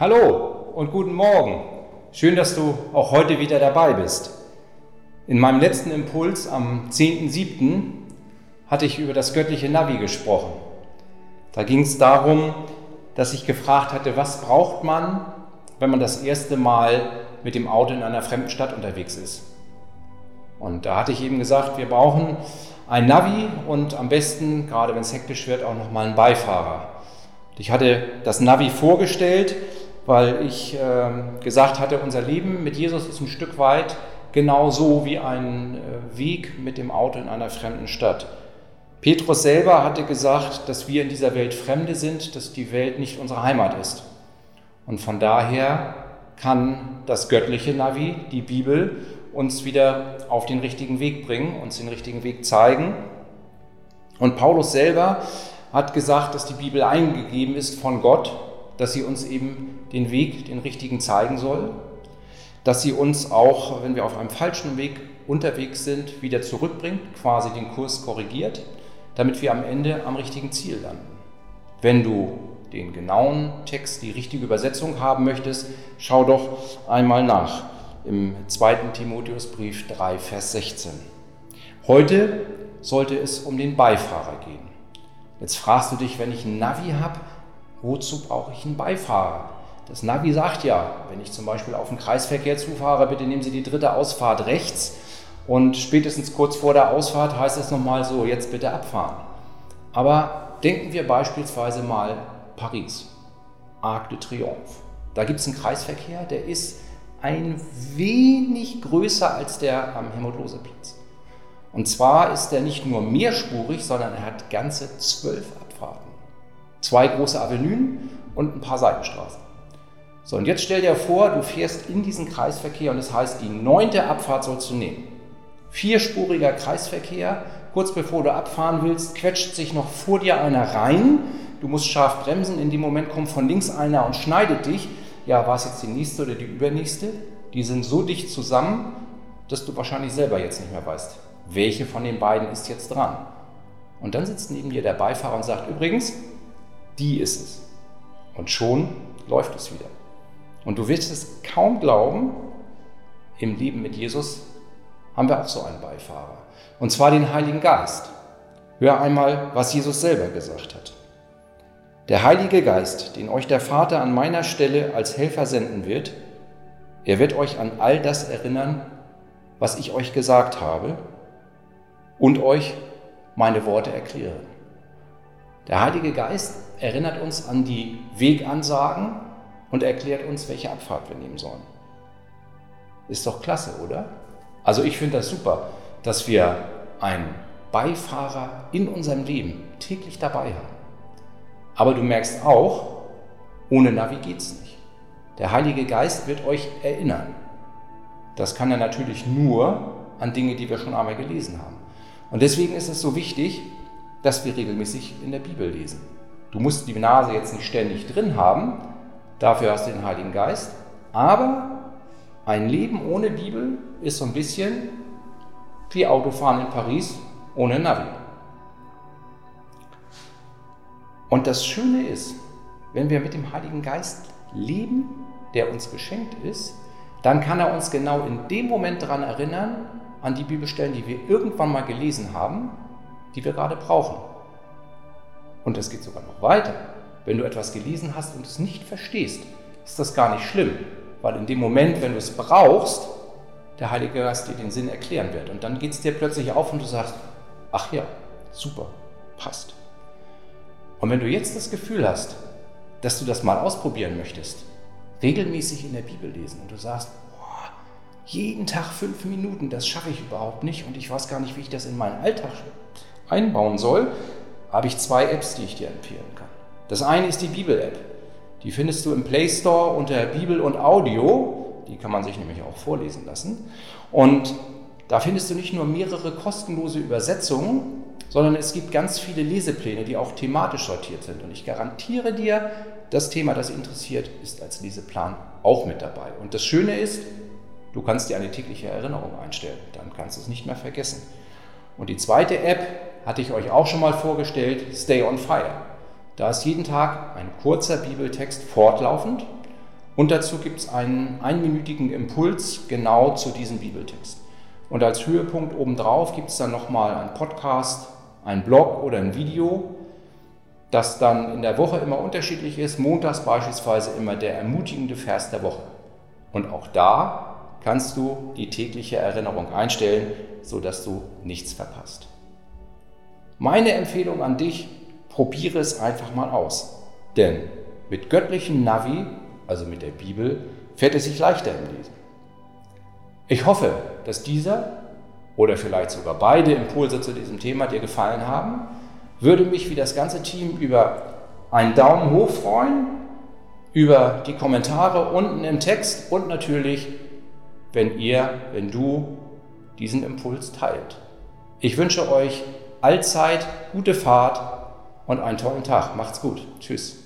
Hallo und guten Morgen. Schön, dass du auch heute wieder dabei bist. In meinem letzten Impuls am 10.07. hatte ich über das göttliche Navi gesprochen. Da ging es darum, dass ich gefragt hatte, was braucht man, wenn man das erste Mal mit dem Auto in einer fremden Stadt unterwegs ist. Und da hatte ich eben gesagt, wir brauchen ein Navi und am besten, gerade wenn es hektisch wird, auch nochmal einen Beifahrer. Ich hatte das Navi vorgestellt weil ich äh, gesagt hatte, unser Leben mit Jesus ist ein Stück weit genau so wie ein äh, Weg mit dem Auto in einer fremden Stadt. Petrus selber hatte gesagt, dass wir in dieser Welt Fremde sind, dass die Welt nicht unsere Heimat ist. Und von daher kann das göttliche Navi, die Bibel, uns wieder auf den richtigen Weg bringen, uns den richtigen Weg zeigen. Und Paulus selber hat gesagt, dass die Bibel eingegeben ist von Gott dass sie uns eben den Weg, den richtigen zeigen soll, dass sie uns auch, wenn wir auf einem falschen Weg unterwegs sind, wieder zurückbringt, quasi den Kurs korrigiert, damit wir am Ende am richtigen Ziel landen. Wenn du den genauen Text, die richtige Übersetzung haben möchtest, schau doch einmal nach im 2. Timotheusbrief 3, Vers 16. Heute sollte es um den Beifahrer gehen. Jetzt fragst du dich, wenn ich ein Navi habe, Wozu brauche ich einen Beifahrer? Das Navi sagt ja, wenn ich zum Beispiel auf den Kreisverkehr zufahre, bitte nehmen Sie die dritte Ausfahrt rechts und spätestens kurz vor der Ausfahrt heißt es nochmal so, jetzt bitte abfahren. Aber denken wir beispielsweise mal Paris, Arc de Triomphe. Da gibt es einen Kreisverkehr, der ist ein wenig größer als der am Helmut-Lose-Platz. Und zwar ist der nicht nur mehrspurig, sondern er hat ganze zwölf Abfahrten. Zwei große Avenuen und ein paar Seitenstraßen. So, und jetzt stell dir vor, du fährst in diesen Kreisverkehr und es das heißt, die neunte Abfahrt sollst du nehmen. Vierspuriger Kreisverkehr, kurz bevor du abfahren willst, quetscht sich noch vor dir einer rein. Du musst scharf bremsen, in dem Moment kommt von links einer und schneidet dich. Ja, war es jetzt die nächste oder die übernächste? Die sind so dicht zusammen, dass du wahrscheinlich selber jetzt nicht mehr weißt, welche von den beiden ist jetzt dran. Und dann sitzt neben dir der Beifahrer und sagt, übrigens, die ist es. Und schon läuft es wieder. Und du wirst es kaum glauben, im Leben mit Jesus haben wir auch so einen Beifahrer. Und zwar den Heiligen Geist. Hör einmal, was Jesus selber gesagt hat. Der Heilige Geist, den euch der Vater an meiner Stelle als Helfer senden wird, er wird euch an all das erinnern, was ich euch gesagt habe und euch meine Worte erklären. Der Heilige Geist erinnert uns an die Wegansagen und erklärt uns, welche Abfahrt wir nehmen sollen. Ist doch klasse, oder? Also ich finde das super, dass wir einen Beifahrer in unserem Leben täglich dabei haben. Aber du merkst auch, ohne Navi geht es nicht. Der Heilige Geist wird euch erinnern. Das kann er natürlich nur an Dinge, die wir schon einmal gelesen haben. Und deswegen ist es so wichtig, dass wir regelmäßig in der Bibel lesen. Du musst die Nase jetzt nicht ständig drin haben, dafür hast du den Heiligen Geist, aber ein Leben ohne Bibel ist so ein bisschen wie Autofahren in Paris ohne Navi. Und das Schöne ist, wenn wir mit dem Heiligen Geist leben, der uns geschenkt ist, dann kann er uns genau in dem Moment daran erinnern, an die Bibelstellen, die wir irgendwann mal gelesen haben, die wir gerade brauchen. Und es geht sogar noch weiter. Wenn du etwas gelesen hast und es nicht verstehst, ist das gar nicht schlimm, weil in dem Moment, wenn du es brauchst, der Heilige Geist dir den Sinn erklären wird. Und dann geht es dir plötzlich auf und du sagst, ach ja, super, passt. Und wenn du jetzt das Gefühl hast, dass du das mal ausprobieren möchtest, regelmäßig in der Bibel lesen und du sagst, boah, jeden Tag fünf Minuten, das schaffe ich überhaupt nicht und ich weiß gar nicht, wie ich das in meinen Alltag einbauen soll, habe ich zwei Apps, die ich dir empfehlen kann. Das eine ist die Bibel-App. Die findest du im Play Store unter Bibel und Audio. Die kann man sich nämlich auch vorlesen lassen. Und da findest du nicht nur mehrere kostenlose Übersetzungen, sondern es gibt ganz viele Lesepläne, die auch thematisch sortiert sind. Und ich garantiere dir, das Thema, das interessiert, ist als Leseplan auch mit dabei. Und das Schöne ist, du kannst dir eine tägliche Erinnerung einstellen. Dann kannst du es nicht mehr vergessen. Und die zweite App hatte ich euch auch schon mal vorgestellt, Stay on Fire. Da ist jeden Tag ein kurzer Bibeltext fortlaufend Und dazu gibt es einen einminütigen Impuls genau zu diesem Bibeltext. Und als Höhepunkt obendrauf gibt es dann nochmal einen Podcast, einen Blog oder ein Video, das dann in der Woche immer unterschiedlich ist. Montags beispielsweise immer der ermutigende Vers der Woche. Und auch da kannst du die tägliche Erinnerung einstellen, sodass du nichts verpasst. Meine Empfehlung an dich, probiere es einfach mal aus. Denn mit göttlichem Navi, also mit der Bibel, fährt es sich leichter im Lesen. Ich hoffe, dass dieser oder vielleicht sogar beide Impulse zu diesem Thema dir gefallen haben. Würde mich wie das ganze Team über einen Daumen hoch freuen, über die Kommentare unten im Text und natürlich, wenn ihr, wenn du diesen Impuls teilt. Ich wünsche euch allzeit gute Fahrt und einen tollen Tag. Macht's gut. Tschüss.